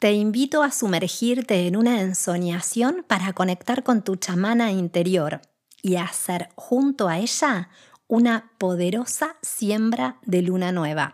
te invito a sumergirte en una ensoñación para conectar con tu chamana interior y hacer junto a ella una poderosa siembra de luna nueva.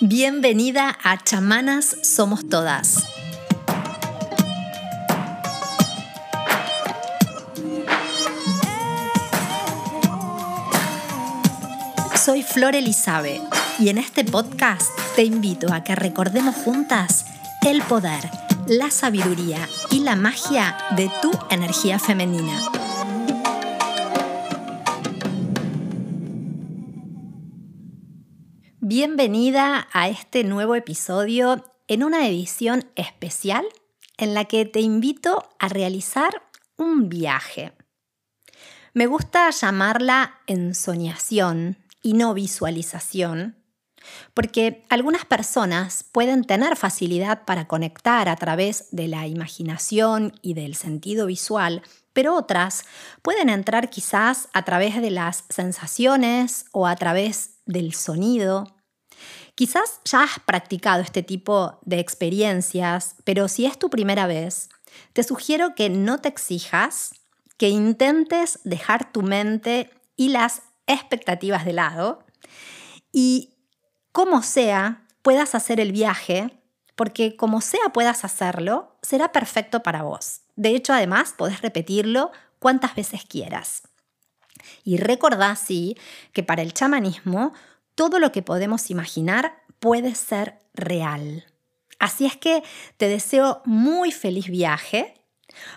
Bienvenida a Chamanas Somos Todas. Flor Elizabe y en este podcast te invito a que recordemos juntas el poder, la sabiduría y la magia de tu energía femenina. Bienvenida a este nuevo episodio en una edición especial en la que te invito a realizar un viaje. Me gusta llamarla ensoñación y no visualización, porque algunas personas pueden tener facilidad para conectar a través de la imaginación y del sentido visual, pero otras pueden entrar quizás a través de las sensaciones o a través del sonido. Quizás ya has practicado este tipo de experiencias, pero si es tu primera vez, te sugiero que no te exijas, que intentes dejar tu mente y las expectativas de lado y como sea puedas hacer el viaje, porque como sea puedas hacerlo, será perfecto para vos. De hecho, además, podés repetirlo cuantas veces quieras. Y recordá, sí, que para el chamanismo todo lo que podemos imaginar puede ser real. Así es que te deseo muy feliz viaje,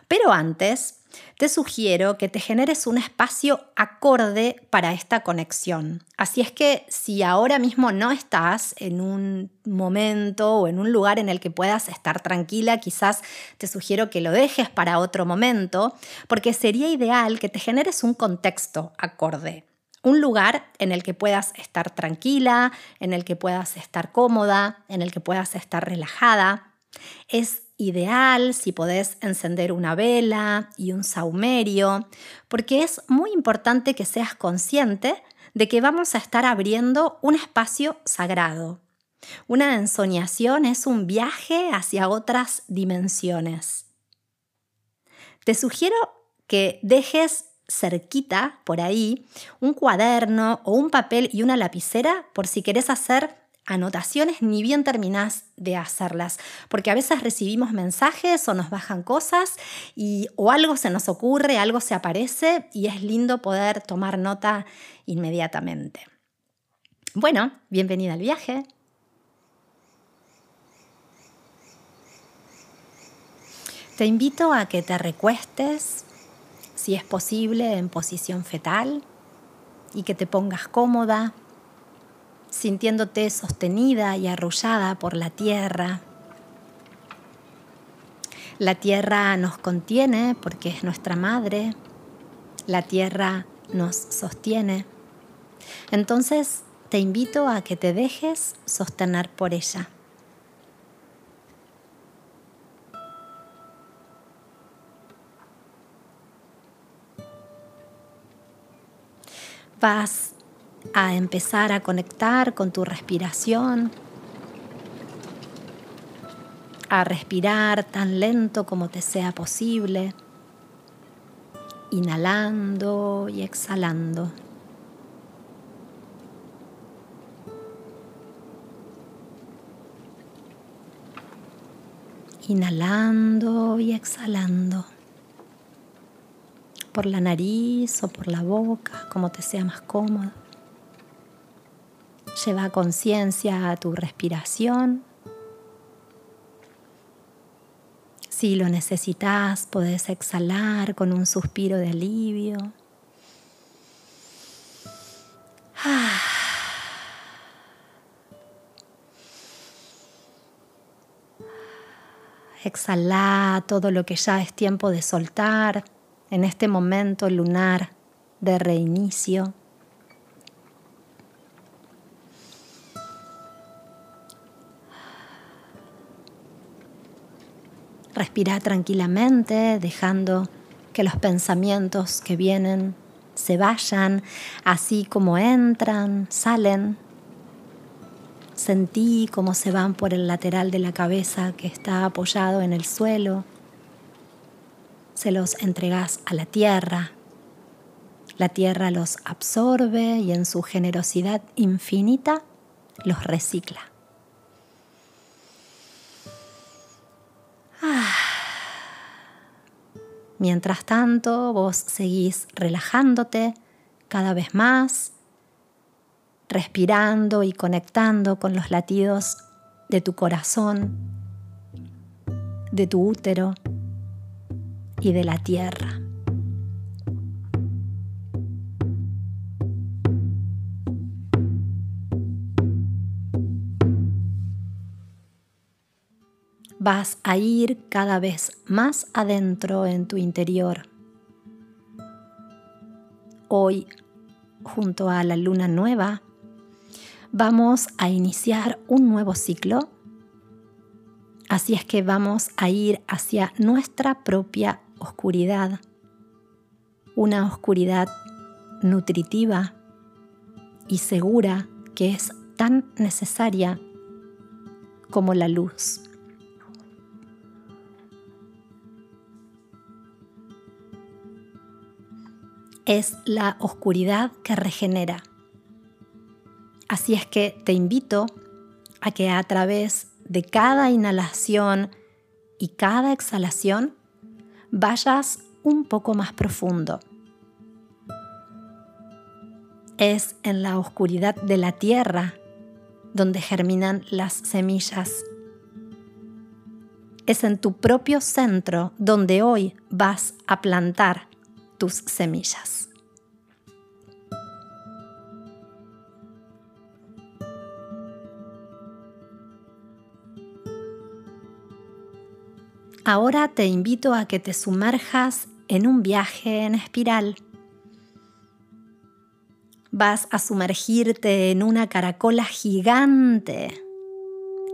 pero antes te sugiero que te generes un espacio acorde para esta conexión. Así es que si ahora mismo no estás en un momento o en un lugar en el que puedas estar tranquila, quizás te sugiero que lo dejes para otro momento, porque sería ideal que te generes un contexto acorde un lugar en el que puedas estar tranquila, en el que puedas estar cómoda, en el que puedas estar relajada. Es ideal si podés encender una vela y un saumerio, porque es muy importante que seas consciente de que vamos a estar abriendo un espacio sagrado. Una ensoñación es un viaje hacia otras dimensiones. Te sugiero que dejes cerquita, por ahí, un cuaderno o un papel y una lapicera por si querés hacer anotaciones ni bien terminás de hacerlas, porque a veces recibimos mensajes o nos bajan cosas y o algo se nos ocurre, algo se aparece y es lindo poder tomar nota inmediatamente. Bueno, bienvenida al viaje. Te invito a que te recuestes si es posible, en posición fetal y que te pongas cómoda, sintiéndote sostenida y arrullada por la tierra. La tierra nos contiene porque es nuestra madre, la tierra nos sostiene. Entonces te invito a que te dejes sostener por ella. vas a empezar a conectar con tu respiración, a respirar tan lento como te sea posible, inhalando y exhalando. Inhalando y exhalando por la nariz o por la boca, como te sea más cómodo. Lleva conciencia a tu respiración. Si lo necesitas, podés exhalar con un suspiro de alivio. Exhala todo lo que ya es tiempo de soltar en este momento lunar de reinicio. Respira tranquilamente, dejando que los pensamientos que vienen se vayan, así como entran, salen. Sentí cómo se van por el lateral de la cabeza que está apoyado en el suelo. Se los entregas a la tierra. La tierra los absorbe y en su generosidad infinita los recicla. Mientras tanto, vos seguís relajándote cada vez más, respirando y conectando con los latidos de tu corazón, de tu útero y de la tierra. Vas a ir cada vez más adentro en tu interior. Hoy, junto a la luna nueva, vamos a iniciar un nuevo ciclo. Así es que vamos a ir hacia nuestra propia oscuridad, una oscuridad nutritiva y segura que es tan necesaria como la luz. Es la oscuridad que regenera. Así es que te invito a que a través de cada inhalación y cada exhalación vayas un poco más profundo. Es en la oscuridad de la tierra donde germinan las semillas. Es en tu propio centro donde hoy vas a plantar tus semillas. Ahora te invito a que te sumerjas en un viaje en espiral. Vas a sumergirte en una caracola gigante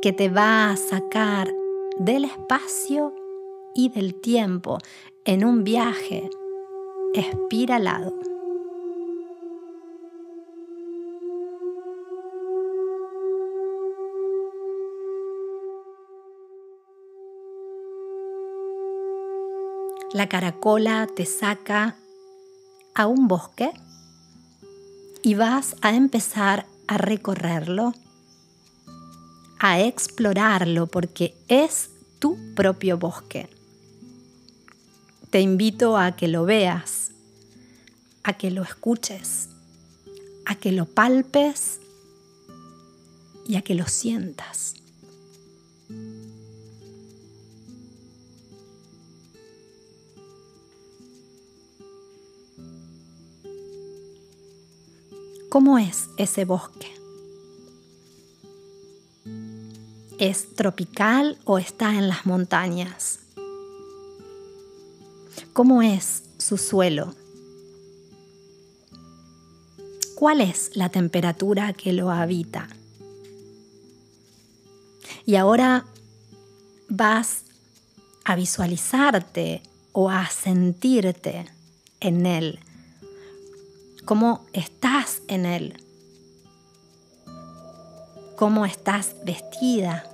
que te va a sacar del espacio y del tiempo en un viaje espiralado. La caracola te saca a un bosque y vas a empezar a recorrerlo, a explorarlo porque es tu propio bosque. Te invito a que lo veas, a que lo escuches, a que lo palpes y a que lo sientas. ¿Cómo es ese bosque? ¿Es tropical o está en las montañas? ¿Cómo es su suelo? ¿Cuál es la temperatura que lo habita? Y ahora vas a visualizarte o a sentirte en él. ¿Cómo estás en él? ¿Cómo estás vestida?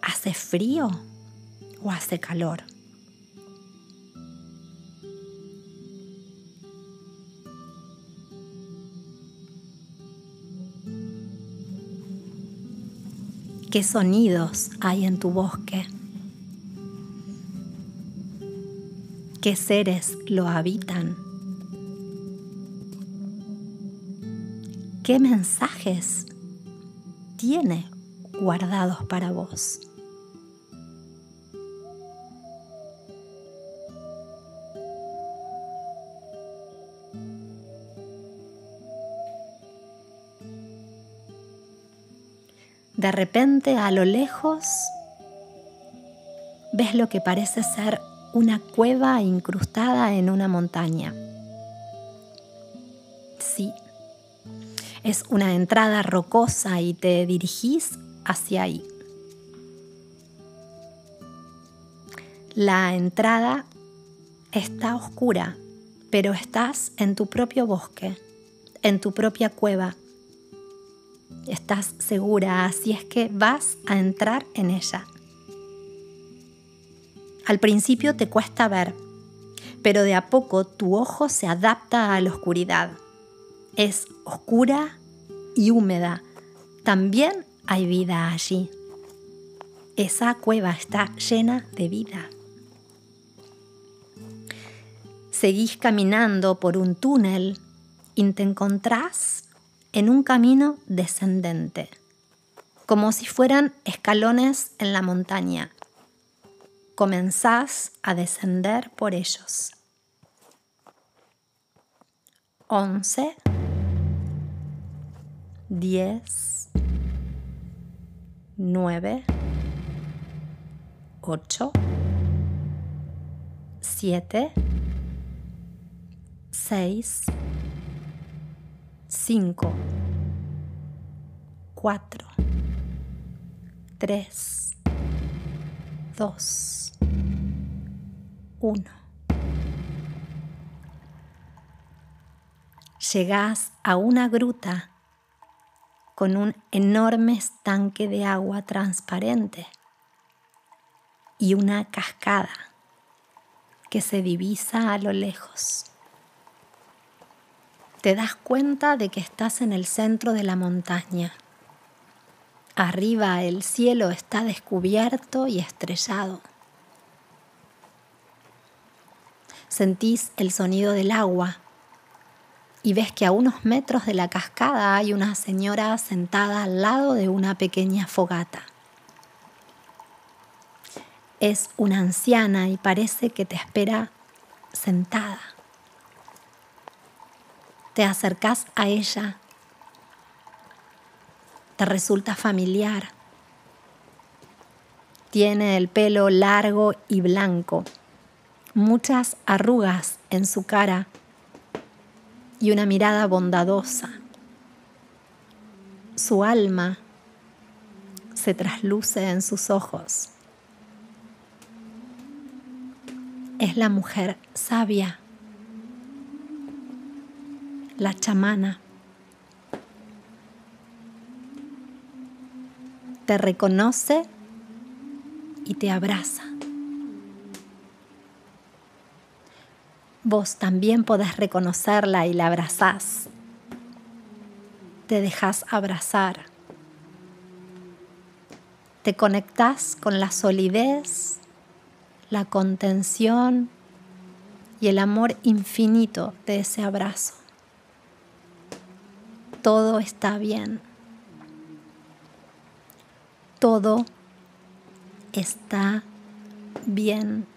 ¿Hace frío? O hace calor. ¿Qué sonidos hay en tu bosque? ¿Qué seres lo habitan? ¿Qué mensajes tiene guardados para vos? De repente a lo lejos ves lo que parece ser una cueva incrustada en una montaña. Sí, es una entrada rocosa y te dirigís hacia ahí. La entrada está oscura, pero estás en tu propio bosque, en tu propia cueva. Estás segura, así es que vas a entrar en ella. Al principio te cuesta ver, pero de a poco tu ojo se adapta a la oscuridad. Es oscura y húmeda. También hay vida allí. Esa cueva está llena de vida. Seguís caminando por un túnel y te encontrás en un camino descendente, como si fueran escalones en la montaña. Comenzás a descender por ellos. 11, 10, 9, 8, 7, 6, 5, 4, 3, 2, 1. Llegás a una gruta con un enorme estanque de agua transparente y una cascada que se divisa a lo lejos. Te das cuenta de que estás en el centro de la montaña. Arriba el cielo está descubierto y estrellado. Sentís el sonido del agua y ves que a unos metros de la cascada hay una señora sentada al lado de una pequeña fogata. Es una anciana y parece que te espera sentada. Te acercas a ella. Te resulta familiar. Tiene el pelo largo y blanco, muchas arrugas en su cara y una mirada bondadosa. Su alma se trasluce en sus ojos. Es la mujer sabia, la chamana. Te reconoce y te abraza. vos también podés reconocerla y la abrazás. Te dejas abrazar. Te conectás con la solidez, la contención y el amor infinito de ese abrazo. Todo está bien. Todo está bien.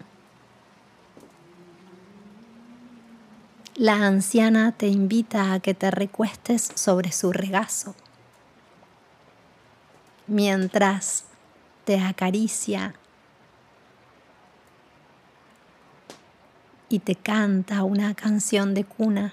La anciana te invita a que te recuestes sobre su regazo mientras te acaricia y te canta una canción de cuna.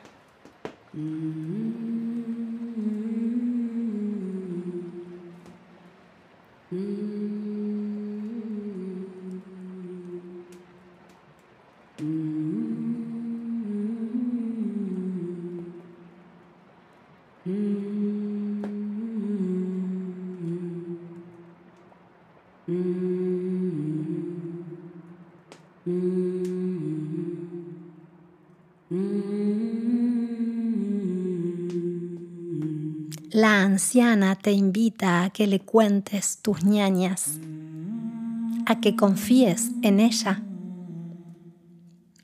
Anciana te invita a que le cuentes tus ñañas, a que confíes en ella.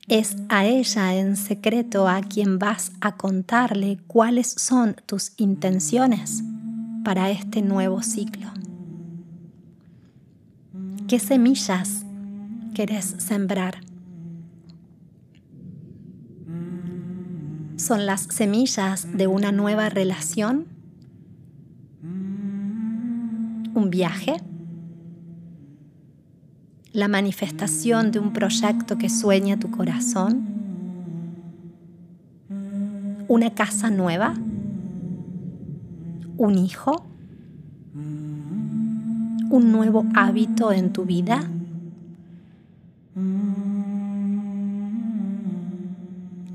Es a ella en secreto a quien vas a contarle cuáles son tus intenciones para este nuevo ciclo. ¿Qué semillas querés sembrar? ¿Son las semillas de una nueva relación? Un viaje, la manifestación de un proyecto que sueña tu corazón, una casa nueva, un hijo, un nuevo hábito en tu vida.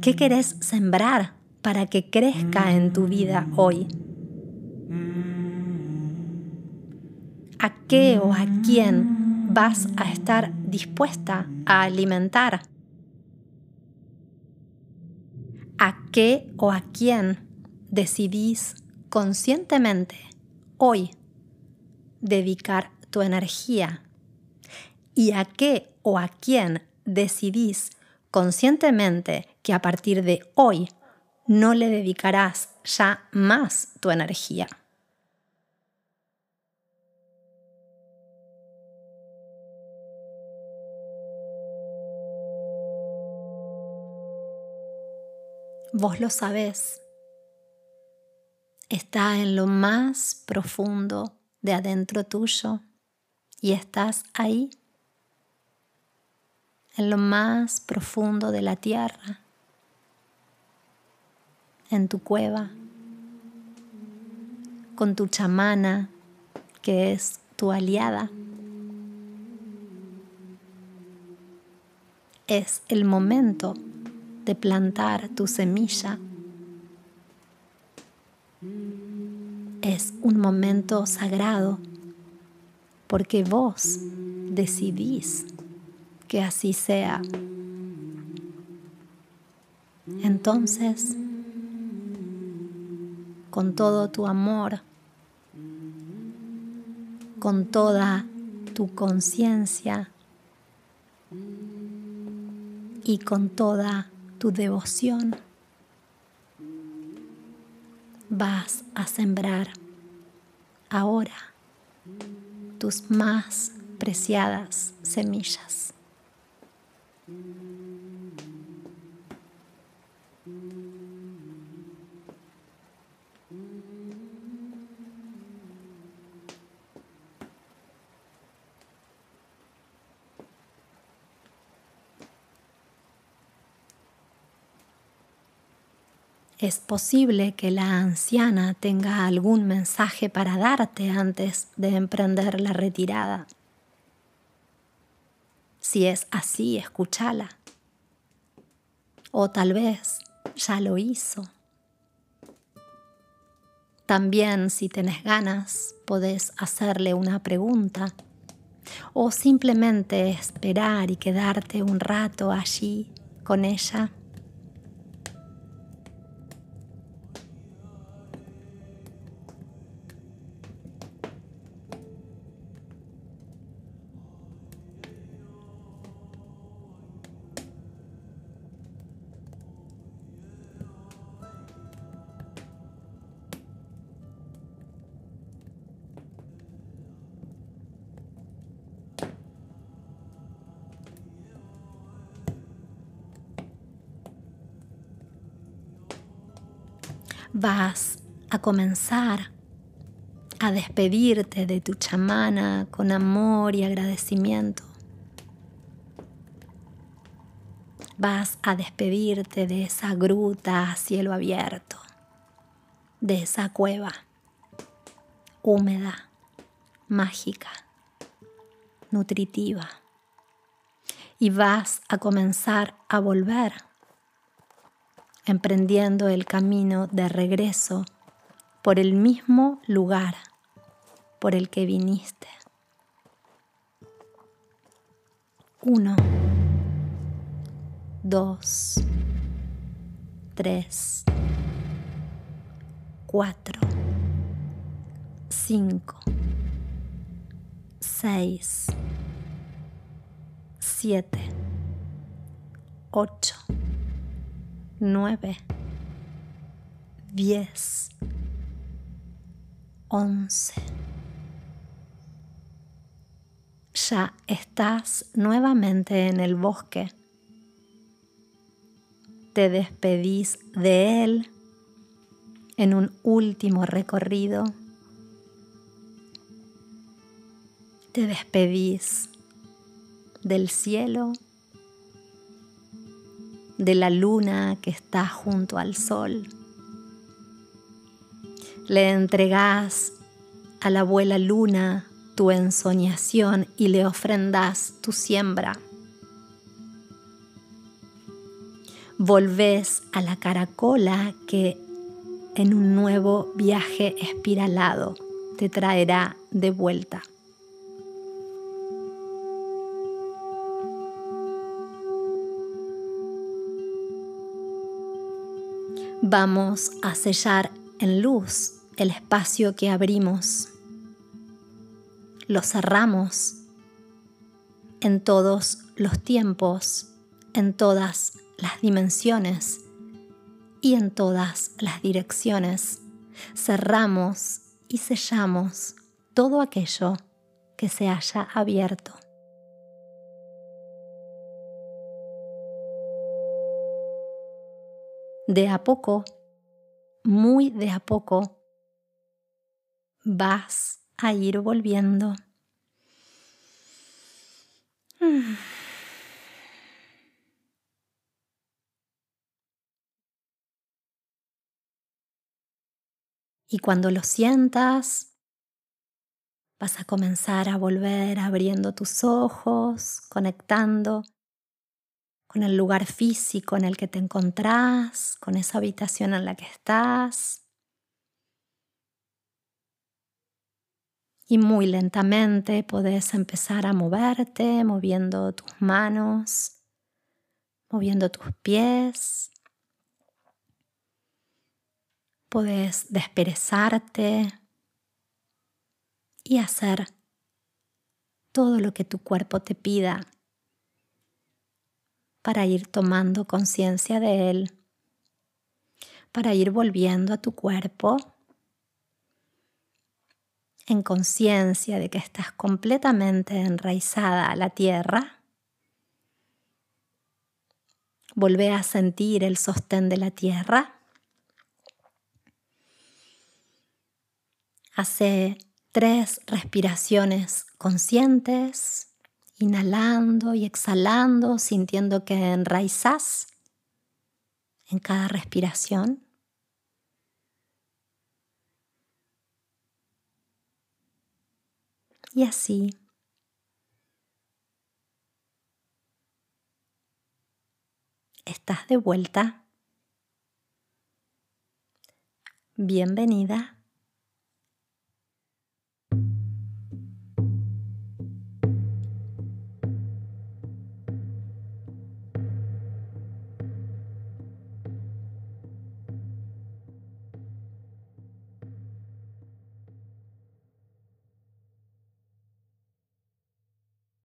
¿Qué querés sembrar para que crezca en tu vida hoy? Qué o a quién vas a estar dispuesta a alimentar? ¿A qué o a quién decidís conscientemente hoy dedicar tu energía? ¿Y a qué o a quién decidís conscientemente que a partir de hoy no le dedicarás ya más tu energía? Vos lo sabés. Está en lo más profundo de adentro tuyo y estás ahí, en lo más profundo de la tierra, en tu cueva, con tu chamana que es tu aliada. Es el momento de plantar tu semilla. Es un momento sagrado porque vos decidís que así sea. Entonces, con todo tu amor, con toda tu conciencia y con toda tu devoción, vas a sembrar ahora tus más preciadas semillas. Es posible que la anciana tenga algún mensaje para darte antes de emprender la retirada. Si es así, escúchala. O tal vez ya lo hizo. También, si tenés ganas, podés hacerle una pregunta o simplemente esperar y quedarte un rato allí con ella vas a comenzar a despedirte de tu chamana con amor y agradecimiento. Vas a despedirte de esa gruta a cielo abierto, de esa cueva húmeda, mágica, nutritiva. Y vas a comenzar a volver emprendiendo el camino de regreso por el mismo lugar por el que viniste. Uno, dos, tres, cuatro, cinco, seis, siete, ocho. 9, 10, 11. Ya estás nuevamente en el bosque. Te despedís de él en un último recorrido. Te despedís del cielo de la luna que está junto al sol. Le entregás a la abuela luna tu ensoñación y le ofrendás tu siembra. Volvés a la caracola que en un nuevo viaje espiralado te traerá de vuelta. Vamos a sellar en luz el espacio que abrimos. Lo cerramos en todos los tiempos, en todas las dimensiones y en todas las direcciones. Cerramos y sellamos todo aquello que se haya abierto. De a poco, muy de a poco, vas a ir volviendo. Y cuando lo sientas, vas a comenzar a volver abriendo tus ojos, conectando con el lugar físico en el que te encontrás, con esa habitación en la que estás. Y muy lentamente podés empezar a moverte, moviendo tus manos, moviendo tus pies, Puedes desperezarte y hacer todo lo que tu cuerpo te pida para ir tomando conciencia de él, para ir volviendo a tu cuerpo en conciencia de que estás completamente enraizada a la tierra. Volvé a sentir el sostén de la tierra. Hace tres respiraciones conscientes, inhalando y exhalando, sintiendo que enraizás en cada respiración. Y así estás de vuelta. Bienvenida